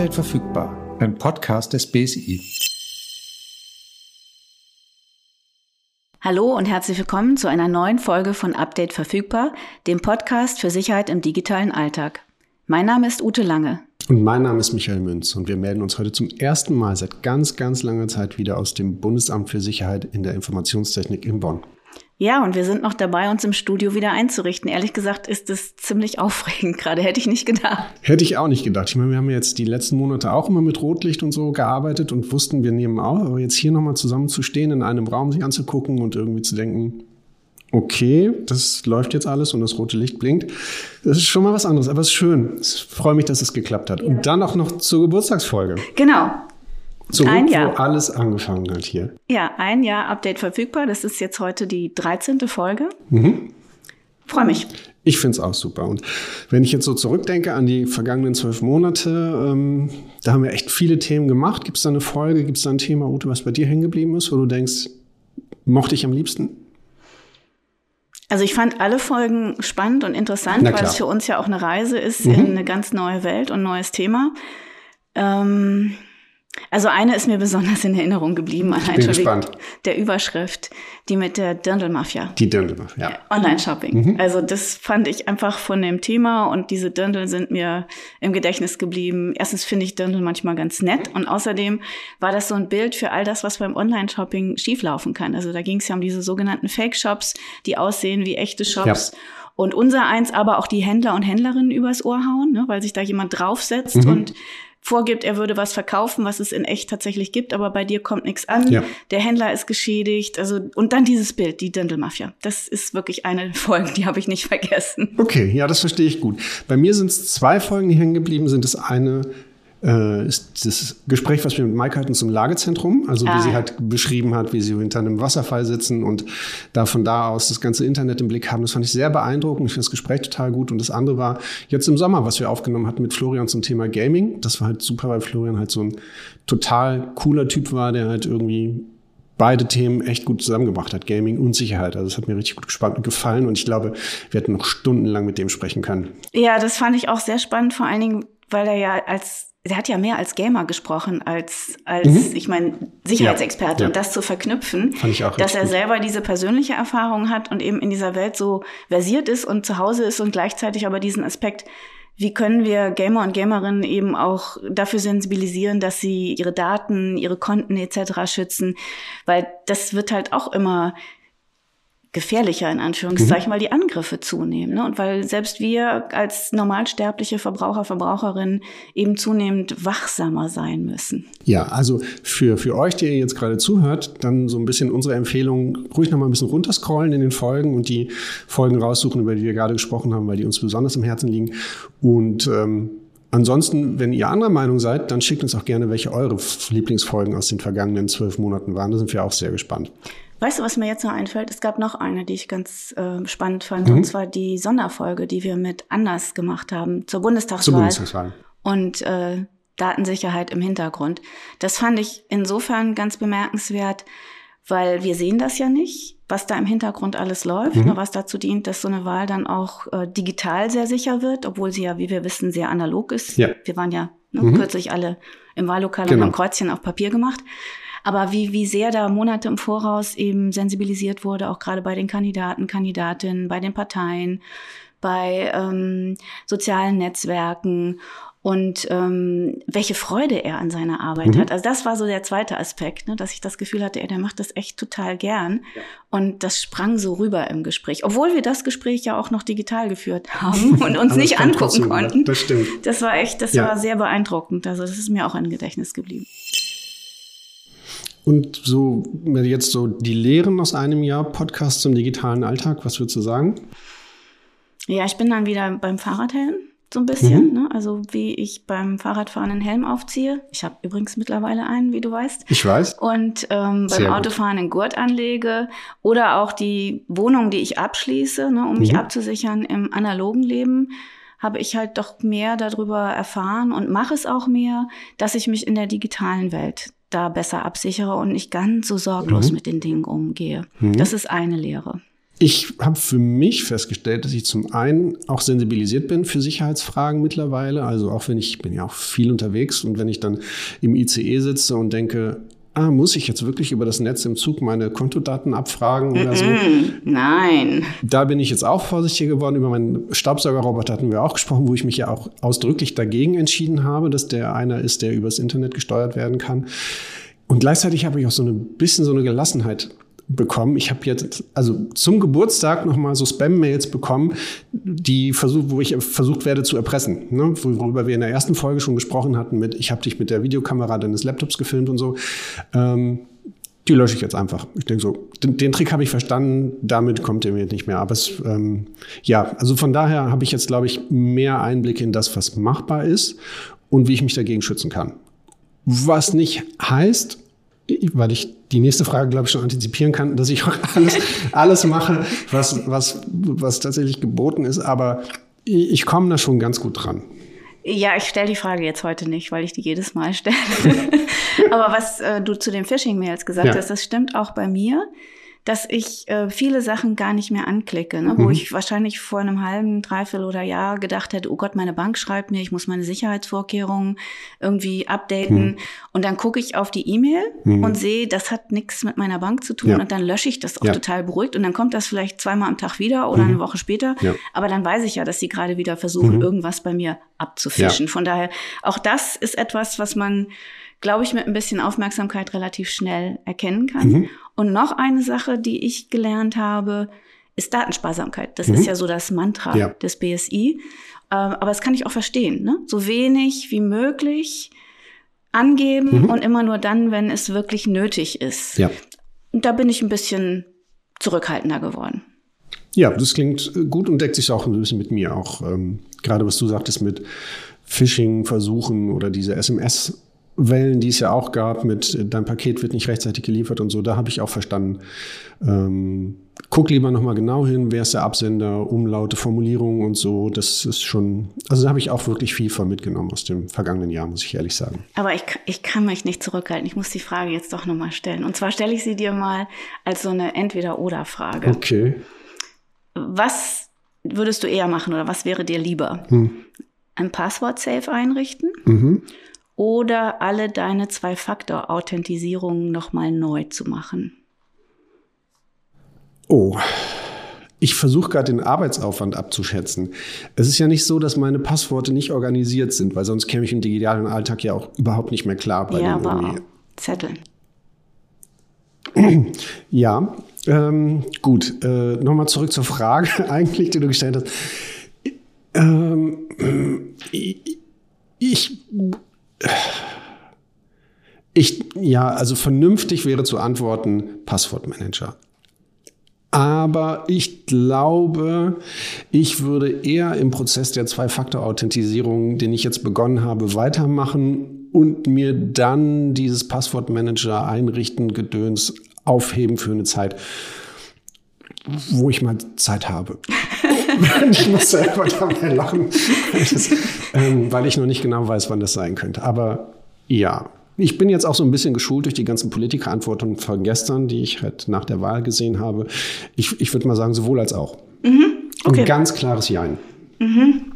Update verfügbar, ein Podcast des BSI. Hallo und herzlich willkommen zu einer neuen Folge von Update verfügbar, dem Podcast für Sicherheit im digitalen Alltag. Mein Name ist Ute Lange. Und mein Name ist Michael Münz und wir melden uns heute zum ersten Mal seit ganz, ganz langer Zeit wieder aus dem Bundesamt für Sicherheit in der Informationstechnik in Bonn. Ja, und wir sind noch dabei, uns im Studio wieder einzurichten. Ehrlich gesagt ist es ziemlich aufregend gerade. Hätte ich nicht gedacht. Hätte ich auch nicht gedacht. Ich meine, wir haben jetzt die letzten Monate auch immer mit Rotlicht und so gearbeitet und wussten, wir nehmen auf. Aber jetzt hier nochmal zusammen zu stehen, in einem Raum sich anzugucken und irgendwie zu denken, okay, das läuft jetzt alles und das rote Licht blinkt. Das ist schon mal was anderes, aber es ist schön. Ich freue mich, dass es geklappt hat. Ja. Und dann auch noch zur Geburtstagsfolge. Genau. Zurück, ein Jahr. wo alles angefangen hat hier. Ja, ein Jahr Update verfügbar. Das ist jetzt heute die 13. Folge. Mhm. Freue mich. Ich finde es auch super. Und wenn ich jetzt so zurückdenke an die vergangenen zwölf Monate, ähm, da haben wir echt viele Themen gemacht. Gibt es da eine Folge, gibt es da ein Thema, Ute, was bei dir hängen geblieben ist, wo du denkst, mochte ich am liebsten? Also ich fand alle Folgen spannend und interessant, weil es für uns ja auch eine Reise ist mhm. in eine ganz neue Welt und neues Thema. Ähm also eine ist mir besonders in Erinnerung geblieben, allein schon wegen der Überschrift, die mit der Dirndl-Mafia. Die Dirndl-Mafia, ja. Online-Shopping. Mhm. Also das fand ich einfach von dem Thema und diese Dirndl sind mir im Gedächtnis geblieben. Erstens finde ich Dirndl manchmal ganz nett und außerdem war das so ein Bild für all das, was beim Online-Shopping schieflaufen kann. Also da ging es ja um diese sogenannten Fake-Shops, die aussehen wie echte Shops. Ja. Und unser eins aber auch die Händler und Händlerinnen übers Ohr hauen, ne, weil sich da jemand draufsetzt mhm. und vorgibt, er würde was verkaufen, was es in echt tatsächlich gibt, aber bei dir kommt nichts an. Ja. Der Händler ist geschädigt. Also und dann dieses Bild, die Dirndl Mafia. Das ist wirklich eine Folge, die habe ich nicht vergessen. Okay, ja, das verstehe ich gut. Bei mir sind es zwei Folgen, die hängen geblieben sind. Das eine äh, ist das Gespräch, was wir mit Mike hatten zum Lagezentrum, also ah. wie sie halt beschrieben hat, wie sie hinter einem Wasserfall sitzen und da von da aus das ganze Internet im Blick haben. Das fand ich sehr beeindruckend. Ich finde das Gespräch total gut. Und das andere war jetzt im Sommer, was wir aufgenommen hatten mit Florian zum Thema Gaming. Das war halt super, weil Florian halt so ein total cooler Typ war, der halt irgendwie beide Themen echt gut zusammengebracht hat, Gaming und Sicherheit. Also es hat mir richtig gut gespannt, gefallen und ich glaube, wir hätten noch stundenlang mit dem sprechen können. Ja, das fand ich auch sehr spannend, vor allen Dingen, weil er ja als der hat ja mehr als Gamer gesprochen, als, als mhm. ich meine, Sicherheitsexperte. Ja, ja. Und das zu verknüpfen, dass er gut. selber diese persönliche Erfahrung hat und eben in dieser Welt so versiert ist und zu Hause ist und gleichzeitig aber diesen Aspekt, wie können wir Gamer und Gamerinnen eben auch dafür sensibilisieren, dass sie ihre Daten, ihre Konten etc. schützen, weil das wird halt auch immer gefährlicher in Anführungszeichen, mhm. weil die Angriffe zunehmen. Ne? Und weil selbst wir als normalsterbliche Verbraucher, Verbraucherinnen eben zunehmend wachsamer sein müssen. Ja, also für, für euch, die ihr jetzt gerade zuhört, dann so ein bisschen unsere Empfehlung, ruhig noch mal ein bisschen runterscrollen in den Folgen und die Folgen raussuchen, über die wir gerade gesprochen haben, weil die uns besonders im Herzen liegen. Und ähm, Ansonsten, wenn ihr anderer Meinung seid, dann schickt uns auch gerne, welche eure Lieblingsfolgen aus den vergangenen zwölf Monaten waren. Da sind wir auch sehr gespannt. Weißt du, was mir jetzt noch einfällt? Es gab noch eine, die ich ganz äh, spannend fand, mhm. und zwar die Sonderfolge, die wir mit Anders gemacht haben zur Bundestagswahl. Zur Bundestagswahl. Und äh, Datensicherheit im Hintergrund. Das fand ich insofern ganz bemerkenswert, weil wir sehen das ja nicht, was da im Hintergrund alles läuft, mhm. was dazu dient, dass so eine Wahl dann auch äh, digital sehr sicher wird, obwohl sie ja, wie wir wissen, sehr analog ist. Ja. Wir waren ja ne, mhm. kürzlich alle im Wahllokal genau. und haben Kreuzchen auf Papier gemacht. Aber wie, wie sehr da Monate im Voraus eben sensibilisiert wurde, auch gerade bei den Kandidaten, Kandidatinnen, bei den Parteien, bei ähm, sozialen Netzwerken und ähm, welche Freude er an seiner Arbeit mhm. hat. Also das war so der zweite Aspekt, ne, dass ich das Gefühl hatte, er der macht das echt total gern. Ja. Und das sprang so rüber im Gespräch, obwohl wir das Gespräch ja auch noch digital geführt haben und uns nicht angucken konnten. Das stimmt. Das war echt, das ja. war sehr beeindruckend. Also das ist mir auch im Gedächtnis geblieben. Und so jetzt so die Lehren aus einem Jahr Podcast zum digitalen Alltag, was würdest du sagen? Ja, ich bin dann wieder beim Fahrradhelm so ein bisschen. Mhm. Ne? Also wie ich beim Fahrradfahren einen Helm aufziehe. Ich habe übrigens mittlerweile einen, wie du weißt. Ich weiß. Und ähm, beim Autofahren einen Gurt anlege oder auch die Wohnung, die ich abschließe, ne, um mich mhm. abzusichern im analogen Leben habe ich halt doch mehr darüber erfahren und mache es auch mehr, dass ich mich in der digitalen Welt da besser absichere und nicht ganz so sorglos mhm. mit den Dingen umgehe. Mhm. Das ist eine Lehre. ich habe für mich festgestellt, dass ich zum einen auch sensibilisiert bin für Sicherheitsfragen mittlerweile. Also auch wenn ich, ich bin ja auch viel unterwegs und wenn ich dann im ICE sitze und denke, ah, muss ich jetzt wirklich über das Netz im Zug meine Kontodaten abfragen oder so? Nein. Da bin ich jetzt auch vorsichtiger geworden. Über meinen Staubsaugerroboter hatten wir auch gesprochen, wo ich mich ja auch ausdrücklich dagegen entschieden habe, dass der einer ist, der übers Internet gesteuert werden kann. Und gleichzeitig habe ich auch so ein bisschen so eine Gelassenheit bekommen. Ich habe jetzt also zum Geburtstag noch mal so Spam-Mails bekommen, die versuch, wo ich versucht werde zu erpressen, ne? worüber wir in der ersten Folge schon gesprochen hatten mit, ich habe dich mit der Videokamera deines Laptops gefilmt und so. Ähm, die lösche ich jetzt einfach. Ich denke so, den, den Trick habe ich verstanden, damit kommt ihr mir nicht mehr. Aber es, ähm, ja, also von daher habe ich jetzt, glaube ich, mehr Einblick in das, was machbar ist und wie ich mich dagegen schützen kann. Was nicht heißt, weil ich die nächste Frage, glaube ich, schon antizipieren kann, dass ich auch alles, alles mache, was, was, was tatsächlich geboten ist. Aber ich, komme da schon ganz gut dran. Ja, ich stelle die Frage jetzt heute nicht, weil ich die jedes Mal stelle. Aber was äh, du zu den Phishing-Mails gesagt ja. hast, das stimmt auch bei mir dass ich äh, viele Sachen gar nicht mehr anklicke, ne? Mhm. wo ich wahrscheinlich vor einem halben, dreiviertel oder Jahr gedacht hätte, oh Gott, meine Bank schreibt mir, ich muss meine Sicherheitsvorkehrungen irgendwie updaten. Mhm. Und dann gucke ich auf die E-Mail mhm. und sehe, das hat nichts mit meiner Bank zu tun. Ja. Und dann lösche ich das auch ja. total beruhigt. Und dann kommt das vielleicht zweimal am Tag wieder oder eine mhm. Woche später. Ja. Aber dann weiß ich ja, dass sie gerade wieder versuchen, mhm. irgendwas bei mir abzufischen. Von daher, auch das ist etwas, was man glaube ich, mit ein bisschen Aufmerksamkeit relativ schnell erkennen kann. Mhm. Und noch eine Sache, die ich gelernt habe, ist Datensparsamkeit. Das mhm. ist ja so das Mantra ja. des BSI. Ähm, aber das kann ich auch verstehen. Ne? So wenig wie möglich angeben mhm. und immer nur dann, wenn es wirklich nötig ist. Ja. Und da bin ich ein bisschen zurückhaltender geworden. Ja, das klingt gut und deckt sich auch ein bisschen mit mir. Auch ähm, gerade was du sagtest mit Phishing-Versuchen oder diese SMS- Wellen, die es ja auch gab mit äh, dein Paket wird nicht rechtzeitig geliefert und so, da habe ich auch verstanden. Ähm, guck lieber nochmal genau hin, wer ist der Absender, Umlaute, Formulierungen und so. Das ist schon, also da habe ich auch wirklich viel von mitgenommen aus dem vergangenen Jahr, muss ich ehrlich sagen. Aber ich, ich kann mich nicht zurückhalten. Ich muss die Frage jetzt doch nochmal stellen. Und zwar stelle ich sie dir mal als so eine Entweder-Oder-Frage. Okay. Was würdest du eher machen oder was wäre dir lieber? Hm. Ein Passwort-Safe einrichten? Mhm oder alle deine Zwei-Faktor-Authentisierungen nochmal neu zu machen? Oh, ich versuche gerade den Arbeitsaufwand abzuschätzen. Es ist ja nicht so, dass meine Passworte nicht organisiert sind, weil sonst käme ich im digitalen Alltag ja auch überhaupt nicht mehr klar. Bei ja, aber irgendwie. Zetteln. Ja, ähm, gut. Äh, Nochmal zurück zur Frage eigentlich, die du gestellt hast. Ähm, ich ich, ja, also vernünftig wäre zu antworten Passwortmanager. Aber ich glaube, ich würde eher im Prozess der Zwei-Faktor-Authentisierung, den ich jetzt begonnen habe, weitermachen und mir dann dieses Passwortmanager einrichten, Gedöns aufheben für eine Zeit, wo ich mal Zeit habe. ich muss selber dabei lachen, das, ähm, weil ich noch nicht genau weiß, wann das sein könnte. Aber ja, ich bin jetzt auch so ein bisschen geschult durch die ganzen Politikerantworten von gestern, die ich halt nach der Wahl gesehen habe. Ich, ich würde mal sagen, sowohl als auch. Mhm. Okay. Ein ganz klares Jein. Mhm.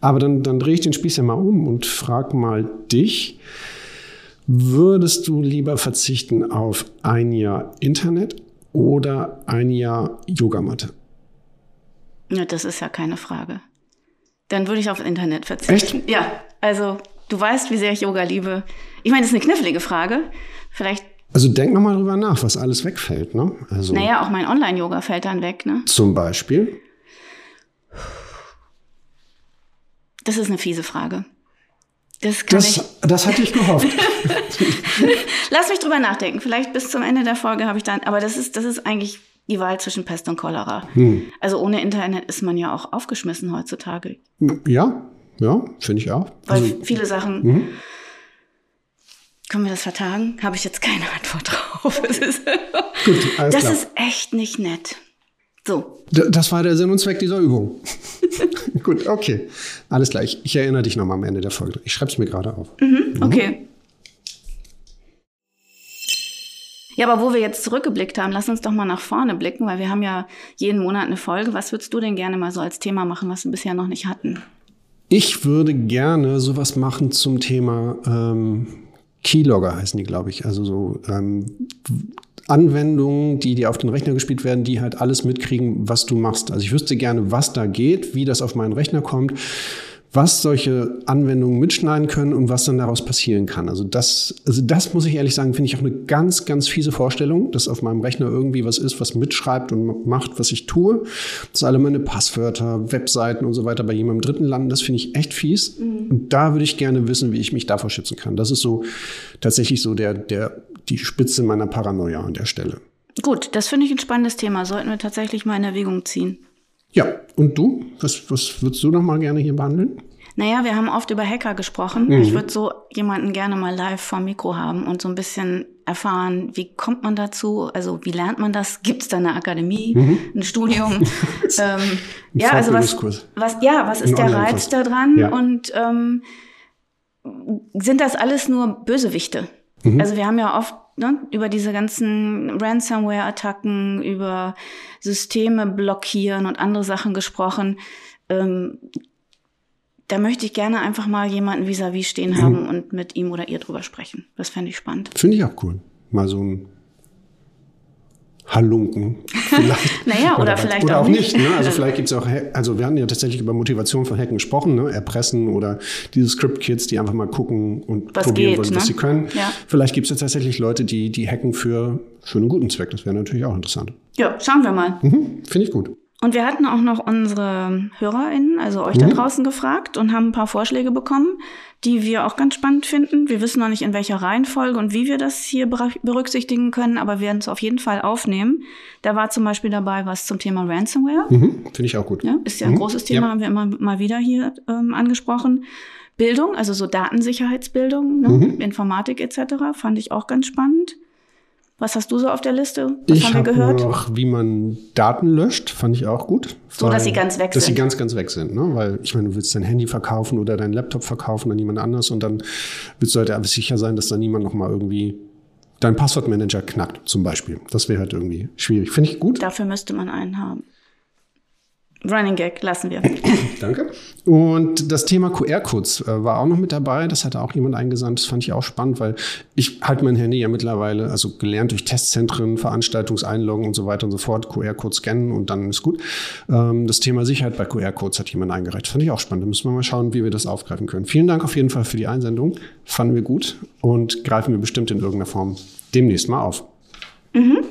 Aber dann, dann drehe ich den Spieß ja mal um und frage mal dich. Würdest du lieber verzichten auf ein Jahr Internet oder ein Jahr Yogamatte? Ja, das ist ja keine Frage. Dann würde ich auf Internet verzichten. Echt? Ja, also du weißt, wie sehr ich Yoga liebe. Ich meine, das ist eine knifflige Frage. Vielleicht. Also denk nochmal drüber nach, was alles wegfällt, ne? Also, naja, auch mein Online-Yoga fällt dann weg, ne? Zum Beispiel? Das ist eine fiese Frage. Das, kann das, ich. das hatte ich gehofft. Lass mich drüber nachdenken. Vielleicht bis zum Ende der Folge habe ich dann, aber das ist, das ist eigentlich die Wahl zwischen Pest und Cholera. Hm. Also ohne Internet ist man ja auch aufgeschmissen heutzutage. Ja, ja, finde ich auch. Weil also, viele Sachen. Mhm. Können wir das vertagen? Habe ich jetzt keine Antwort drauf. Ist Gut, das klar. ist echt nicht nett. So. Das war der Sinn und Zweck dieser Übung. Gut, okay. Alles gleich. Ich erinnere dich nochmal am Ende der Folge. Ich schreibe es mir gerade auf. Mhm, okay. Mhm. Ja, aber wo wir jetzt zurückgeblickt haben, lass uns doch mal nach vorne blicken, weil wir haben ja jeden Monat eine Folge. Was würdest du denn gerne mal so als Thema machen, was wir bisher noch nicht hatten? Ich würde gerne sowas machen zum Thema ähm, Keylogger heißen die, glaube ich. Also so ähm, Anwendungen, die dir auf den Rechner gespielt werden, die halt alles mitkriegen, was du machst. Also ich wüsste gerne, was da geht, wie das auf meinen Rechner kommt was solche Anwendungen mitschneiden können und was dann daraus passieren kann. Also das, also das muss ich ehrlich sagen, finde ich auch eine ganz, ganz fiese Vorstellung, dass auf meinem Rechner irgendwie was ist, was mitschreibt und macht, was ich tue. Dass alle meine Passwörter, Webseiten und so weiter bei jemandem Dritten landen, das finde ich echt fies. Mhm. Und da würde ich gerne wissen, wie ich mich davor schützen kann. Das ist so tatsächlich so der, der, die Spitze meiner Paranoia an der Stelle. Gut, das finde ich ein spannendes Thema. Sollten wir tatsächlich mal in Erwägung ziehen. Ja, und du? Was, was würdest du noch mal gerne hier behandeln? Naja, wir haben oft über Hacker gesprochen. Mhm. Ich würde so jemanden gerne mal live vor Mikro haben und so ein bisschen erfahren, wie kommt man dazu? Also wie lernt man das? Gibt es da eine Akademie, mhm. ein Studium? ähm, ein ja, also was, was, ja, was ist der Reiz da dran? Ja. Und ähm, sind das alles nur Bösewichte? Mhm. Also wir haben ja oft ne, über diese ganzen Ransomware-Attacken, über Systeme blockieren und andere Sachen gesprochen. Ähm, da möchte ich gerne einfach mal jemanden vis-à-vis -vis stehen haben mhm. und mit ihm oder ihr drüber sprechen. Das fände ich spannend. Finde ich auch cool. Mal so ein Halunken. Vielleicht. naja, oder, oder vielleicht oder auch, auch nicht. Ne? Also vielleicht gibt es auch, also wir hatten ja tatsächlich über Motivation von Hacken gesprochen, ne? Erpressen oder diese Script-Kids, die einfach mal gucken und was probieren geht, wollen, ne? was sie können. Ja. Vielleicht gibt es ja tatsächlich Leute, die, die hacken für, für einen guten Zweck. Das wäre natürlich auch interessant. Ja, schauen wir mal. Mhm, Finde ich gut. Und wir hatten auch noch unsere HörerInnen, also euch mhm. da draußen gefragt und haben ein paar Vorschläge bekommen, die wir auch ganz spannend finden. Wir wissen noch nicht, in welcher Reihenfolge und wie wir das hier berücksichtigen können, aber wir werden es auf jeden Fall aufnehmen. Da war zum Beispiel dabei was zum Thema Ransomware. Mhm. Finde ich auch gut. Ja, ist ja ein mhm. großes Thema, ja. haben wir immer mal wieder hier ähm, angesprochen. Bildung, also so Datensicherheitsbildung, ne? Mhm. Informatik etc., fand ich auch ganz spannend. Was hast du so auf der Liste? Was ich haben wir gehört? Noch, wie man Daten löscht, fand ich auch gut. So, dass sie ganz weg sind. Dass sie ganz, ganz weg sind. Ne? Weil ich meine, du willst dein Handy verkaufen oder deinen Laptop verkaufen an jemand anders und dann willst du halt sicher sein, dass da niemand noch mal irgendwie deinen Passwortmanager knackt, zum Beispiel. Das wäre halt irgendwie schwierig. Finde ich gut. Dafür müsste man einen haben. Running Gag lassen wir. Danke. Und das Thema QR-Codes äh, war auch noch mit dabei. Das hatte auch jemand eingesandt. Das fand ich auch spannend, weil ich halte mein Handy ja mittlerweile, also gelernt durch Testzentren, Veranstaltungseinloggen und so weiter und so fort, QR-Code scannen und dann ist gut. Ähm, das Thema Sicherheit bei QR-Codes hat jemand eingereicht. Fand ich auch spannend. Da müssen wir mal schauen, wie wir das aufgreifen können. Vielen Dank auf jeden Fall für die Einsendung. Fanden wir gut und greifen wir bestimmt in irgendeiner Form demnächst mal auf. Mhm.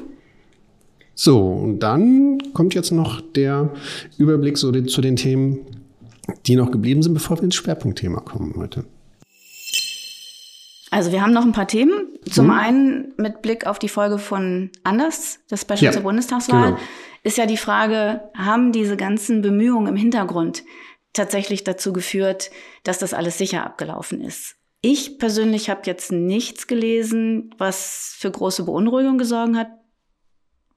So, und dann kommt jetzt noch der Überblick so zu den Themen, die noch geblieben sind, bevor wir ins Schwerpunktthema kommen heute. Also wir haben noch ein paar Themen. Zum hm. einen mit Blick auf die Folge von Anders, das Special ja, zur Bundestagswahl, genau. ist ja die Frage, haben diese ganzen Bemühungen im Hintergrund tatsächlich dazu geführt, dass das alles sicher abgelaufen ist? Ich persönlich habe jetzt nichts gelesen, was für große Beunruhigung gesorgt hat.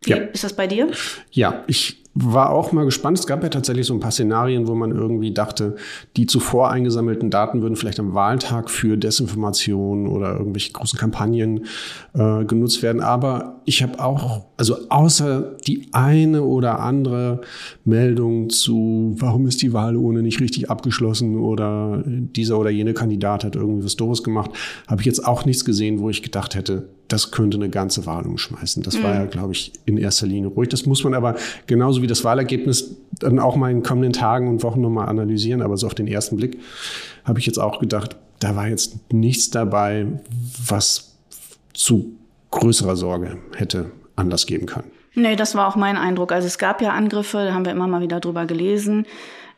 Wie ja. ist das bei dir? Ja, ich war auch mal gespannt. Es gab ja tatsächlich so ein paar Szenarien, wo man irgendwie dachte, die zuvor eingesammelten Daten würden vielleicht am Wahltag für Desinformation oder irgendwelche großen Kampagnen äh, genutzt werden. Aber ich habe auch, also außer die eine oder andere Meldung zu, warum ist die Wahl ohne nicht richtig abgeschlossen oder dieser oder jene Kandidat hat irgendwie was Doofes gemacht, habe ich jetzt auch nichts gesehen, wo ich gedacht hätte, das könnte eine ganze Wahl umschmeißen. Das mhm. war ja, glaube ich, in erster Linie ruhig. Das muss man aber genauso wie das Wahlergebnis dann auch mal in kommenden Tagen und Wochen nochmal analysieren. Aber so auf den ersten Blick habe ich jetzt auch gedacht, da war jetzt nichts dabei, was zu größerer Sorge hätte Anlass geben können. Nee, das war auch mein Eindruck. Also es gab ja Angriffe, da haben wir immer mal wieder drüber gelesen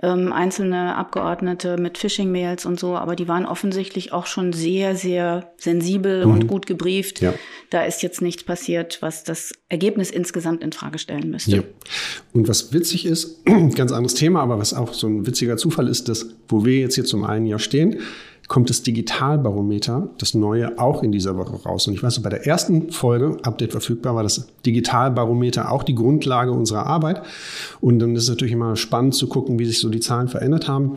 ähm, einzelne Abgeordnete mit Phishing-Mails und so, aber die waren offensichtlich auch schon sehr, sehr sensibel mhm. und gut gebrieft. Ja. Da ist jetzt nichts passiert, was das Ergebnis insgesamt in Frage stellen müsste. Ja. Und was witzig ist, ganz anderes Thema, aber was auch so ein witziger Zufall ist, dass, wo wir jetzt hier zum einen Jahr stehen, kommt das Digitalbarometer, das neue, auch in dieser Woche raus. Und ich weiß, bei der ersten Folge, Update verfügbar, war das Digitalbarometer auch die Grundlage unserer Arbeit. Und dann ist es natürlich immer spannend zu gucken, wie sich so die Zahlen verändert haben.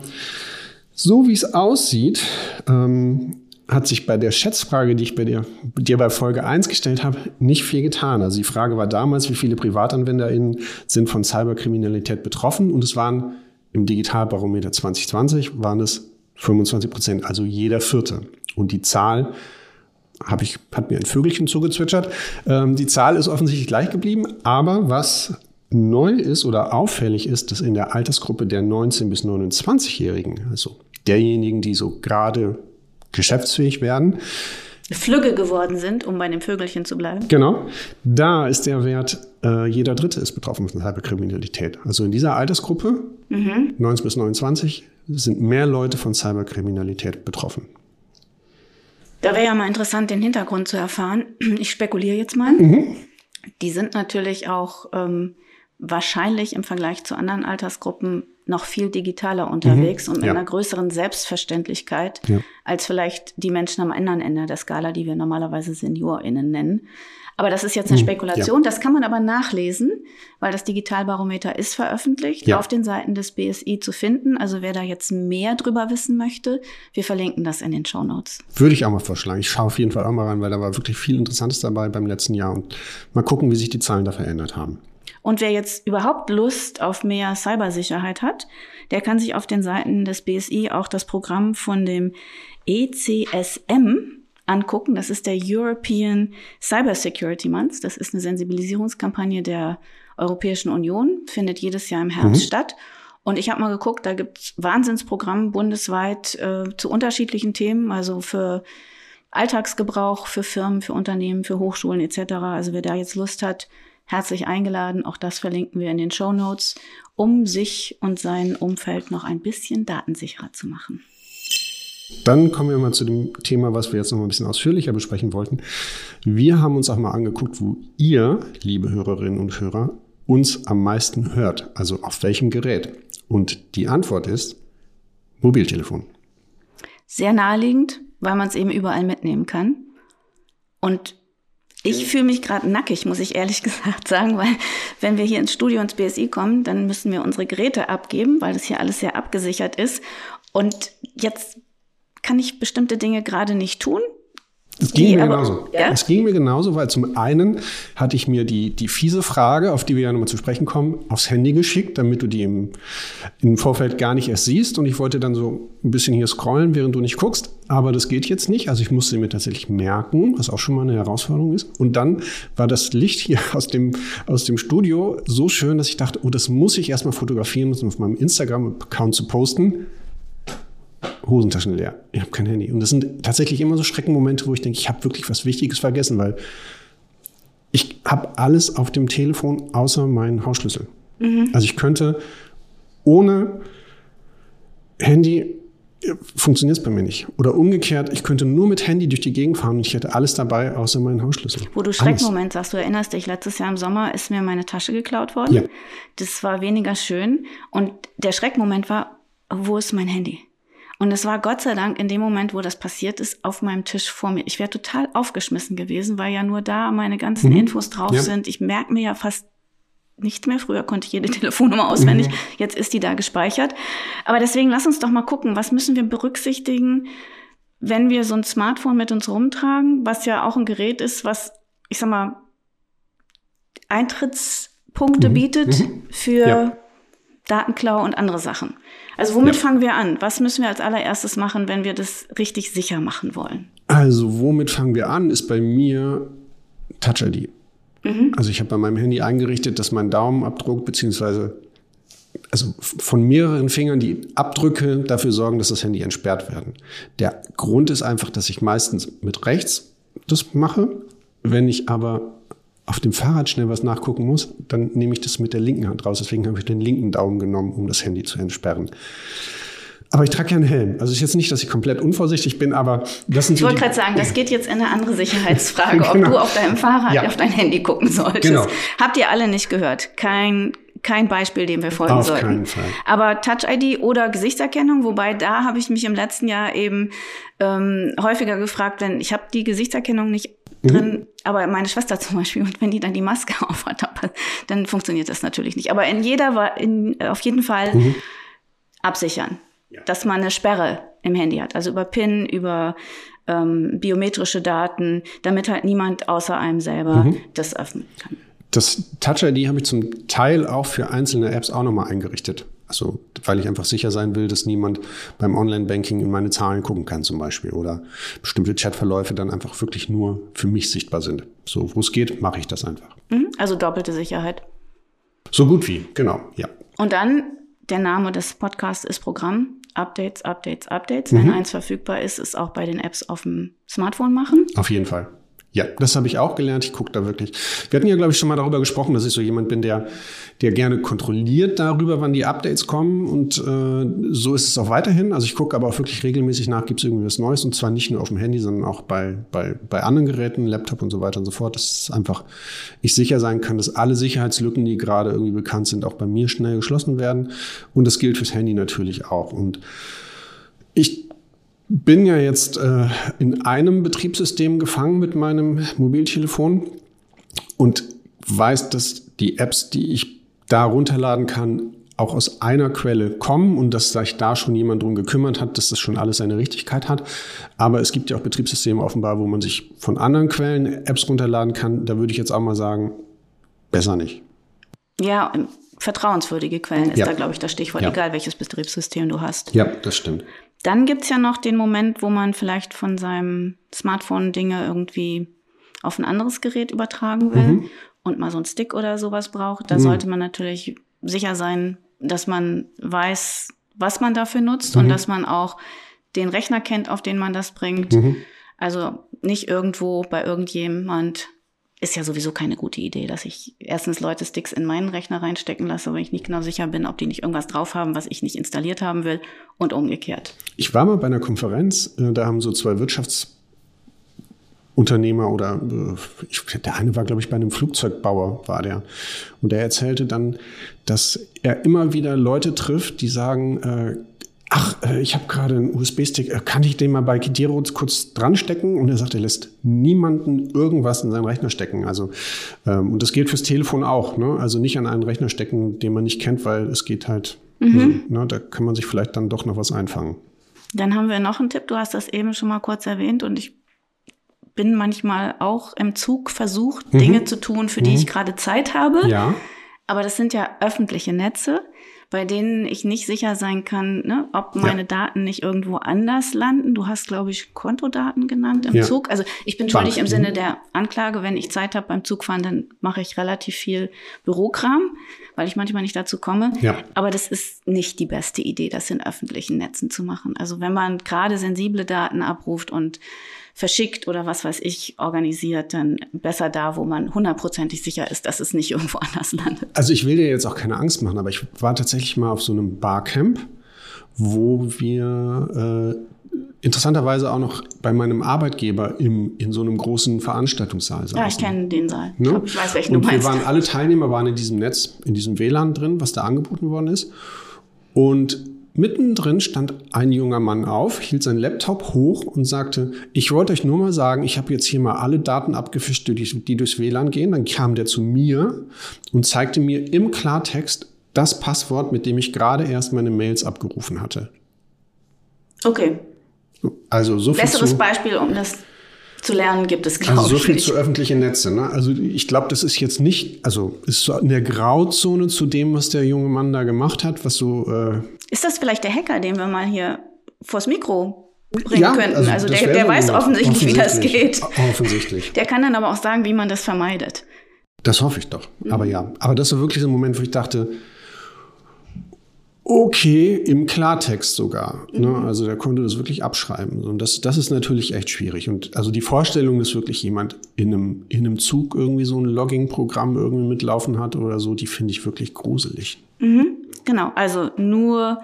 So wie es aussieht, ähm, hat sich bei der Schätzfrage, die ich bei dir, dir bei Folge 1 gestellt habe, nicht viel getan. Also die Frage war damals, wie viele PrivatanwenderInnen sind von Cyberkriminalität betroffen? Und es waren im Digitalbarometer 2020 waren es 25 Prozent, also jeder Vierte. Und die Zahl habe ich, hat mir ein Vögelchen zugezwitschert. Ähm, die Zahl ist offensichtlich gleich geblieben, aber was neu ist oder auffällig ist, dass in der Altersgruppe der 19- bis 29-Jährigen, also derjenigen, die so gerade geschäftsfähig werden, Flügge geworden sind, um bei dem Vögelchen zu bleiben. Genau. Da ist der Wert, äh, jeder Dritte ist betroffen von Cyberkriminalität. Also in dieser Altersgruppe, mhm. 19 bis 29, sind mehr Leute von Cyberkriminalität betroffen. Da wäre ja mal interessant, den Hintergrund zu erfahren. Ich spekuliere jetzt mal. Mhm. Die sind natürlich auch ähm, wahrscheinlich im Vergleich zu anderen Altersgruppen noch viel digitaler unterwegs mhm, und mit ja. einer größeren Selbstverständlichkeit ja. als vielleicht die Menschen am anderen Ende der Skala, die wir normalerweise SeniorInnen nennen. Aber das ist jetzt eine mhm, Spekulation. Ja. Das kann man aber nachlesen, weil das Digitalbarometer ist veröffentlicht, auf den Seiten des BSI zu finden. Also wer da jetzt mehr drüber wissen möchte, wir verlinken das in den Show Notes. Würde ich auch mal vorschlagen. Ich schaue auf jeden Fall auch mal rein, weil da war wirklich viel Interessantes dabei beim letzten Jahr und mal gucken, wie sich die Zahlen da verändert haben. Und wer jetzt überhaupt Lust auf mehr Cybersicherheit hat, der kann sich auf den Seiten des BSI auch das Programm von dem ECSM angucken. Das ist der European Cyber Security Month. Das ist eine Sensibilisierungskampagne der Europäischen Union, findet jedes Jahr im Herbst mhm. statt. Und ich habe mal geguckt, da gibt's Wahnsinnsprogramme bundesweit äh, zu unterschiedlichen Themen, also für Alltagsgebrauch, für Firmen, für Unternehmen, für Hochschulen etc. Also wer da jetzt Lust hat, herzlich eingeladen. Auch das verlinken wir in den Show Notes, um sich und sein Umfeld noch ein bisschen datensicherer zu machen. Dann kommen wir mal zu dem Thema, was wir jetzt noch mal ein bisschen ausführlicher besprechen wollten. Wir haben uns auch mal angeguckt, wo ihr, liebe Hörerinnen und Hörer, uns am meisten hört. Also auf welchem Gerät. Und die Antwort ist Mobiltelefon. Sehr naheliegend, weil man es eben überall mitnehmen kann. Und ich fühle mich gerade nackig, muss ich ehrlich gesagt sagen, weil wenn wir hier ins Studio ins BSI kommen, dann müssen wir unsere Geräte abgeben, weil das hier alles sehr abgesichert ist. Und jetzt kann ich bestimmte Dinge gerade nicht tun, es ging mir aber, genauso. Ja? Es ging mir genauso, weil zum einen hatte ich mir die, die fiese Frage, auf die wir ja nochmal zu sprechen kommen, aufs Handy geschickt, damit du die im, im Vorfeld gar nicht erst siehst. Und ich wollte dann so ein bisschen hier scrollen, während du nicht guckst. Aber das geht jetzt nicht. Also ich musste mir tatsächlich merken, was auch schon mal eine Herausforderung ist. Und dann war das Licht hier aus dem, aus dem Studio so schön, dass ich dachte, oh, das muss ich erstmal fotografieren und auf meinem Instagram-Account zu posten. Hosentaschen leer. Ich habe kein Handy. Und das sind tatsächlich immer so Schreckenmomente, wo ich denke, ich habe wirklich was Wichtiges vergessen, weil ich habe alles auf dem Telefon außer meinen Hausschlüssel. Mhm. Also ich könnte ohne Handy funktioniert es bei mir nicht. Oder umgekehrt, ich könnte nur mit Handy durch die Gegend fahren und ich hätte alles dabei, außer meinen Hausschlüssel. Wo du Schreckmoment sagst, du erinnerst dich, letztes Jahr im Sommer ist mir meine Tasche geklaut worden. Ja. Das war weniger schön. Und der Schreckmoment war, wo ist mein Handy? Und es war Gott sei Dank in dem Moment, wo das passiert ist, auf meinem Tisch vor mir. Ich wäre total aufgeschmissen gewesen, weil ja nur da meine ganzen mhm. Infos drauf ja. sind. Ich merke mir ja fast nichts mehr. Früher konnte ich jede Telefonnummer auswendig. Mhm. Jetzt ist die da gespeichert. Aber deswegen lass uns doch mal gucken, was müssen wir berücksichtigen, wenn wir so ein Smartphone mit uns rumtragen, was ja auch ein Gerät ist, was, ich sag mal, Eintrittspunkte mhm. bietet mhm. für ja. Datenklau und andere Sachen. Also womit ja. fangen wir an? Was müssen wir als allererstes machen, wenn wir das richtig sicher machen wollen? Also womit fangen wir an, ist bei mir Touch ID. Mhm. Also ich habe bei meinem Handy eingerichtet, dass mein Daumenabdruck beziehungsweise also von mehreren Fingern die Abdrücke dafür sorgen, dass das Handy entsperrt werden. Der Grund ist einfach, dass ich meistens mit rechts das mache. Wenn ich aber auf dem Fahrrad schnell was nachgucken muss, dann nehme ich das mit der linken Hand raus. Deswegen habe ich den linken Daumen genommen, um das Handy zu entsperren. Aber ich trage ja einen Helm. Also ist jetzt nicht, dass ich komplett unvorsichtig bin, aber das sind Ich wollte gerade sagen, das geht jetzt in eine andere Sicherheitsfrage, genau. ob du auf deinem Fahrrad ja. auf dein Handy gucken solltest. Genau. Habt ihr alle nicht gehört? Kein kein Beispiel, dem wir folgen Auf sollten. Keinen Fall. Aber Touch-ID oder Gesichtserkennung, wobei da habe ich mich im letzten Jahr eben ähm, häufiger gefragt, wenn ich habe die Gesichtserkennung nicht mhm. drin, aber meine Schwester zum Beispiel, und wenn die dann die Maske aufhat, dann funktioniert das natürlich nicht. Aber in jeder, in, auf jeden Fall mhm. absichern, ja. dass man eine Sperre im Handy hat. Also über PIN, über ähm, biometrische Daten, damit halt niemand außer einem selber mhm. das öffnen kann. Das Touch ID habe ich zum Teil auch für einzelne Apps auch nochmal eingerichtet. Also, weil ich einfach sicher sein will, dass niemand beim Online-Banking in meine Zahlen gucken kann zum Beispiel oder bestimmte Chatverläufe dann einfach wirklich nur für mich sichtbar sind. So, wo es geht, mache ich das einfach. Mhm, also doppelte Sicherheit. So gut wie, genau, ja. Und dann der Name des Podcasts ist Programm. Updates, Updates, Updates. Wenn mhm. eins verfügbar ist, ist auch bei den Apps auf dem Smartphone machen. Auf jeden Fall. Ja, das habe ich auch gelernt. Ich gucke da wirklich. Wir hatten ja, glaube ich, schon mal darüber gesprochen, dass ich so jemand bin, der, der gerne kontrolliert darüber, wann die Updates kommen. Und äh, so ist es auch weiterhin. Also ich gucke aber auch wirklich regelmäßig nach, gibt es irgendwie was Neues. Und zwar nicht nur auf dem Handy, sondern auch bei, bei, bei anderen Geräten, Laptop und so weiter und so fort. Dass einfach ich sicher sein kann, dass alle Sicherheitslücken, die gerade irgendwie bekannt sind, auch bei mir schnell geschlossen werden. Und das gilt fürs Handy natürlich auch. Und ich bin ja jetzt äh, in einem Betriebssystem gefangen mit meinem Mobiltelefon und weiß, dass die Apps, die ich da runterladen kann, auch aus einer Quelle kommen und dass sich da schon jemand drum gekümmert hat, dass das schon alles seine Richtigkeit hat. Aber es gibt ja auch Betriebssysteme offenbar, wo man sich von anderen Quellen Apps runterladen kann. Da würde ich jetzt auch mal sagen, besser nicht. Ja, vertrauenswürdige Quellen ist ja. da, glaube ich, das Stichwort, ja. egal welches Betriebssystem du hast. Ja, das stimmt. Dann gibt's ja noch den Moment, wo man vielleicht von seinem Smartphone Dinge irgendwie auf ein anderes Gerät übertragen will mhm. und mal so ein Stick oder sowas braucht. Da mhm. sollte man natürlich sicher sein, dass man weiß, was man dafür nutzt mhm. und dass man auch den Rechner kennt, auf den man das bringt. Mhm. Also nicht irgendwo bei irgendjemand ist ja sowieso keine gute Idee, dass ich erstens Leute Sticks in meinen Rechner reinstecken lasse, wenn ich nicht genau sicher bin, ob die nicht irgendwas drauf haben, was ich nicht installiert haben will und umgekehrt. Ich war mal bei einer Konferenz, äh, da haben so zwei Wirtschaftsunternehmer oder äh, ich, der eine war, glaube ich, bei einem Flugzeugbauer, war der. Und der erzählte dann, dass er immer wieder Leute trifft, die sagen, äh, ach, äh, ich habe gerade einen USB-Stick, äh, kann ich den mal bei Kidiro kurz dran stecken? Und er sagt, er lässt niemanden irgendwas in seinen Rechner stecken. Also ähm, und das gilt fürs Telefon auch. Ne? Also nicht an einen Rechner stecken, den man nicht kennt, weil es geht halt. Mhm. Ne, da kann man sich vielleicht dann doch noch was einfangen. Dann haben wir noch einen Tipp. Du hast das eben schon mal kurz erwähnt und ich bin manchmal auch im Zug versucht, mhm. Dinge zu tun, für die mhm. ich gerade Zeit habe. Ja. Aber das sind ja öffentliche Netze bei denen ich nicht sicher sein kann, ne, ob meine ja. Daten nicht irgendwo anders landen. Du hast, glaube ich, Kontodaten genannt im ja. Zug. Also ich bin schuldig im Sinne der Anklage. Wenn ich Zeit habe beim Zugfahren, dann mache ich relativ viel Bürokram, weil ich manchmal nicht dazu komme. Ja. Aber das ist nicht die beste Idee, das in öffentlichen Netzen zu machen. Also wenn man gerade sensible Daten abruft und verschickt oder was weiß ich organisiert, dann besser da, wo man hundertprozentig sicher ist, dass es nicht irgendwo anders landet. Also ich will dir jetzt auch keine Angst machen, aber ich war tatsächlich mal auf so einem Barcamp, wo wir äh, interessanterweise auch noch bei meinem Arbeitgeber im, in so einem großen Veranstaltungssaal saßen. Ja, ich kenne den Saal. Ne? Ich, glaub, ich weiß, welchen Und du meinst. wir waren, alle Teilnehmer waren in diesem Netz, in diesem WLAN drin, was da angeboten worden ist. Und Mittendrin stand ein junger Mann auf, hielt seinen Laptop hoch und sagte, ich wollte euch nur mal sagen, ich habe jetzt hier mal alle Daten abgefischt, die, die durchs WLAN gehen. Dann kam der zu mir und zeigte mir im Klartext das Passwort, mit dem ich gerade erst meine Mails abgerufen hatte. Okay. Also so viel Besseres zu, Beispiel, um das zu lernen gibt es, glaube also so viel nicht. zu öffentlichen Netze. Ne? Also ich glaube, das ist jetzt nicht, also ist so in der Grauzone zu dem, was der junge Mann da gemacht hat, was so. Äh ist das vielleicht der Hacker, den wir mal hier vors Mikro bringen ja, könnten? Also, also der, der weiß offensichtlich, offensichtlich, wie das geht. Offensichtlich. Der kann dann aber auch sagen, wie man das vermeidet. Das hoffe ich doch. Mhm. Aber ja, aber das war wirklich so ein Moment, wo ich dachte, okay, im Klartext sogar. Ne? Mhm. Also der konnte das wirklich abschreiben. Und das, das ist natürlich echt schwierig. Und also die Vorstellung, dass wirklich jemand in einem, in einem Zug irgendwie so ein Logging-Programm irgendwie mitlaufen hat oder so, die finde ich wirklich gruselig. Mhm. Genau, also nur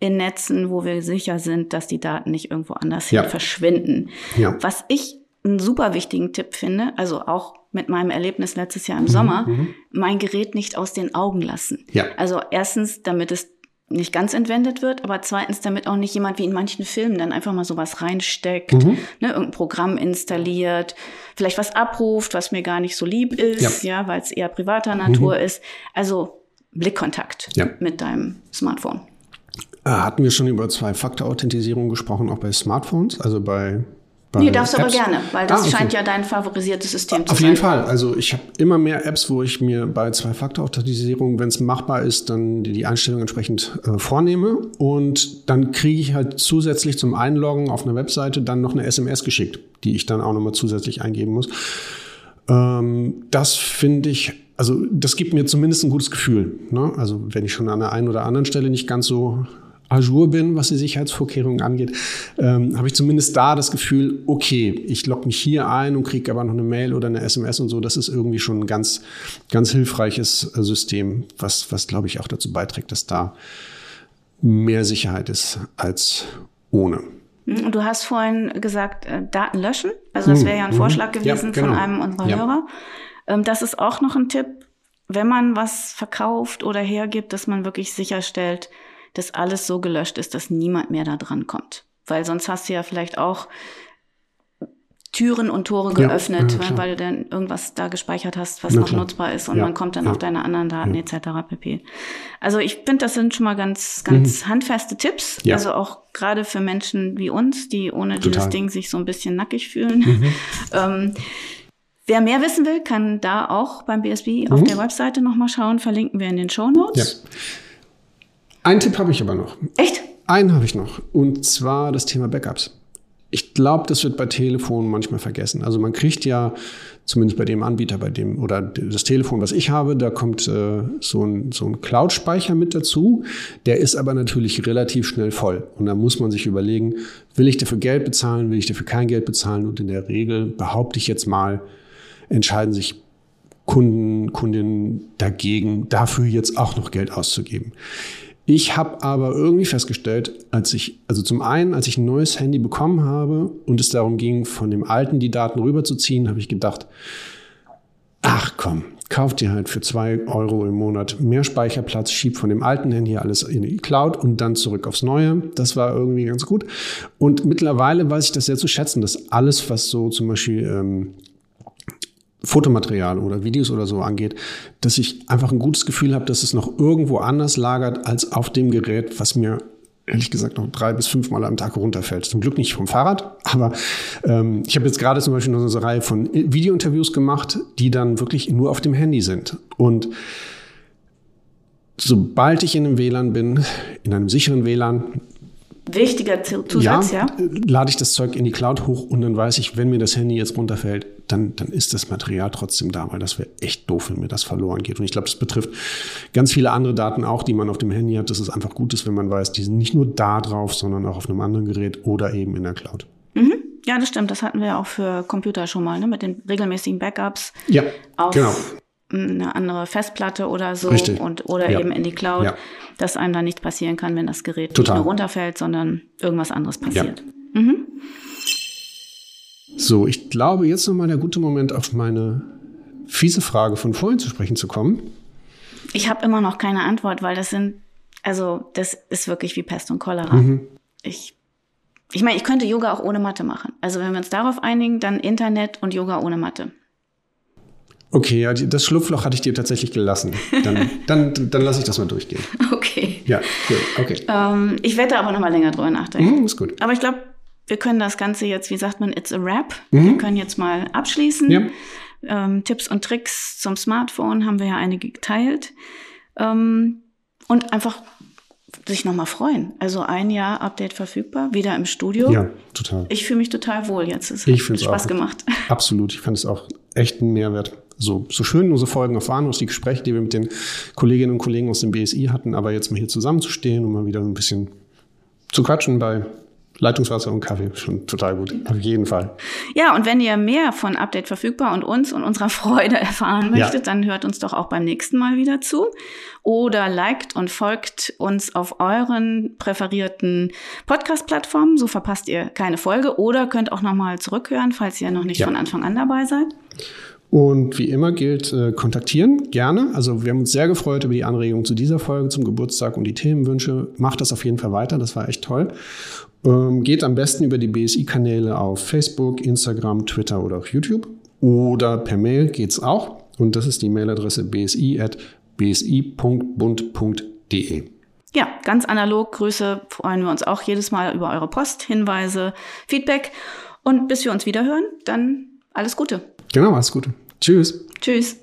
in Netzen, wo wir sicher sind, dass die Daten nicht irgendwo anders ja. hin verschwinden. Ja. Was ich einen super wichtigen Tipp finde, also auch mit meinem Erlebnis letztes Jahr im mhm, Sommer, mhm. mein Gerät nicht aus den Augen lassen. Ja. Also erstens, damit es nicht ganz entwendet wird, aber zweitens, damit auch nicht jemand wie in manchen Filmen dann einfach mal sowas reinsteckt, mhm. ne, irgendein Programm installiert, vielleicht was abruft, was mir gar nicht so lieb ist, ja, ja weil es eher privater Natur mhm. ist. Also Blickkontakt ja. mit deinem Smartphone. Äh, hatten wir schon über Zwei-Faktor-Authentisierung gesprochen, auch bei Smartphones, also bei Bei nee, darfst du aber gerne, weil das ah, okay. scheint ja dein favorisiertes System zu sein. Auf jeden Fall. Also ich habe immer mehr Apps, wo ich mir bei Zwei-Faktor-Authentisierung, wenn es machbar ist, dann die, die Einstellung entsprechend äh, vornehme. Und dann kriege ich halt zusätzlich zum Einloggen auf einer Webseite dann noch eine SMS geschickt, die ich dann auch nochmal zusätzlich eingeben muss. Ähm, das finde ich, also das gibt mir zumindest ein gutes Gefühl. Ne? Also wenn ich schon an der einen oder anderen Stelle nicht ganz so Azure bin, was die Sicherheitsvorkehrungen angeht, ähm, habe ich zumindest da das Gefühl, okay, ich logge mich hier ein und kriege aber noch eine Mail oder eine SMS und so. Das ist irgendwie schon ein ganz, ganz hilfreiches äh, System, was, was glaube ich auch dazu beiträgt, dass da mehr Sicherheit ist als ohne. Hm, und du hast vorhin gesagt, äh, Daten löschen. Also das hm, wäre ja ein mhm. Vorschlag gewesen ja, genau. von einem unserer ja. Hörer. Ähm, das ist auch noch ein Tipp, wenn man was verkauft oder hergibt, dass man wirklich sicherstellt, dass alles so gelöscht ist, dass niemand mehr da dran kommt. Weil sonst hast du ja vielleicht auch Türen und Tore geöffnet, ja, weil du dann irgendwas da gespeichert hast, was Na, noch klar. nutzbar ist und ja, man kommt dann ja. auf deine anderen Daten etc. pp. Also ich finde, das sind schon mal ganz, ganz mhm. handfeste Tipps. Also auch gerade für Menschen wie uns, die ohne Total. dieses Ding sich so ein bisschen nackig fühlen. Mhm. ähm, wer mehr wissen will, kann da auch beim BSB mhm. auf der Webseite nochmal schauen. Verlinken wir in den Show Notes. Einen Tipp habe ich aber noch. Echt? Einen habe ich noch. Und zwar das Thema Backups. Ich glaube, das wird bei Telefonen manchmal vergessen. Also man kriegt ja, zumindest bei dem Anbieter, bei dem, oder das Telefon, was ich habe, da kommt äh, so ein, so ein Cloud-Speicher mit dazu. Der ist aber natürlich relativ schnell voll. Und da muss man sich überlegen, will ich dafür Geld bezahlen, will ich dafür kein Geld bezahlen? Und in der Regel, behaupte ich jetzt mal, entscheiden sich Kunden, Kundinnen dagegen, dafür jetzt auch noch Geld auszugeben. Ich habe aber irgendwie festgestellt, als ich, also zum einen, als ich ein neues Handy bekommen habe und es darum ging, von dem alten die Daten rüberzuziehen, habe ich gedacht, ach komm, kauf dir halt für zwei Euro im Monat mehr Speicherplatz, schieb von dem alten Handy alles in die Cloud und dann zurück aufs Neue. Das war irgendwie ganz gut. Und mittlerweile weiß ich das sehr zu schätzen, dass alles, was so zum Beispiel ähm, Fotomaterial oder Videos oder so angeht, dass ich einfach ein gutes Gefühl habe, dass es noch irgendwo anders lagert als auf dem Gerät, was mir ehrlich gesagt noch drei bis fünfmal am Tag runterfällt. Zum Glück nicht vom Fahrrad, aber ähm, ich habe jetzt gerade zum Beispiel noch so eine Reihe von Videointerviews gemacht, die dann wirklich nur auf dem Handy sind. Und sobald ich in einem WLAN bin, in einem sicheren WLAN, wichtiger Zusatz, ja, ja, lade ich das Zeug in die Cloud hoch und dann weiß ich, wenn mir das Handy jetzt runterfällt, dann, dann ist das Material trotzdem da, weil das wäre echt doof, wenn mir das verloren geht. Und ich glaube, das betrifft ganz viele andere Daten auch, die man auf dem Handy hat, dass es einfach gut ist, wenn man weiß, die sind nicht nur da drauf, sondern auch auf einem anderen Gerät oder eben in der Cloud. Mhm. Ja, das stimmt. Das hatten wir auch für Computer schon mal, ne? mit den regelmäßigen Backups. Ja, auf genau. Eine andere Festplatte oder so Richtig. und oder ja. eben in die Cloud, ja. dass einem da nichts passieren kann, wenn das Gerät Total. nicht nur runterfällt, sondern irgendwas anderes passiert. Ja. Mhm. So, ich glaube, jetzt nochmal der gute Moment, auf meine fiese Frage von vorhin zu sprechen zu kommen. Ich habe immer noch keine Antwort, weil das sind, also das ist wirklich wie Pest und Cholera. Mhm. Ich, ich meine, ich könnte Yoga auch ohne Matte machen. Also wenn wir uns darauf einigen, dann Internet und Yoga ohne Matte. Okay, ja, das Schlupfloch hatte ich dir tatsächlich gelassen. Dann, dann, dann lasse ich das mal durchgehen. Okay. Ja, cool. Okay. Ähm, ich werde aber noch mal länger drüber nachdenken. Mhm, ist gut. Aber ich glaube, wir können das Ganze jetzt, wie sagt man, it's a wrap. Mhm. Wir können jetzt mal abschließen. Ja. Ähm, Tipps und Tricks zum Smartphone haben wir ja einige geteilt. Ähm, und einfach sich nochmal freuen. Also ein Jahr Update verfügbar, wieder im Studio. Ja, total. Ich fühle mich total wohl jetzt. Es ich hat Spaß auch, gemacht. Absolut. Ich fand es auch echt einen Mehrwert. So, so schön unsere Folgen waren, aus die Gespräche, die wir mit den Kolleginnen und Kollegen aus dem BSI hatten, aber jetzt mal hier zusammenzustehen und mal wieder ein bisschen zu quatschen bei Leitungswasser und Kaffee, schon total gut. Auf jeden Fall. Ja, und wenn ihr mehr von Update verfügbar und uns und unserer Freude erfahren möchtet, ja. dann hört uns doch auch beim nächsten Mal wieder zu. Oder liked und folgt uns auf euren präferierten Podcast-Plattformen. So verpasst ihr keine Folge. Oder könnt auch nochmal zurückhören, falls ihr noch nicht ja. von Anfang an dabei seid. Und wie immer gilt, äh, kontaktieren gerne. Also wir haben uns sehr gefreut über die Anregungen zu dieser Folge, zum Geburtstag und die Themenwünsche. Macht das auf jeden Fall weiter, das war echt toll. Ähm, geht am besten über die BSI-Kanäle auf Facebook, Instagram, Twitter oder auch YouTube. Oder per Mail geht's auch. Und das ist die Mailadresse bsi.bsi.bund.de. Ja, ganz analog. Grüße freuen wir uns auch jedes Mal über eure Post, Hinweise, Feedback. Und bis wir uns wiederhören, dann alles Gute. Genau, alles Gute. Tschüss. Tschüss.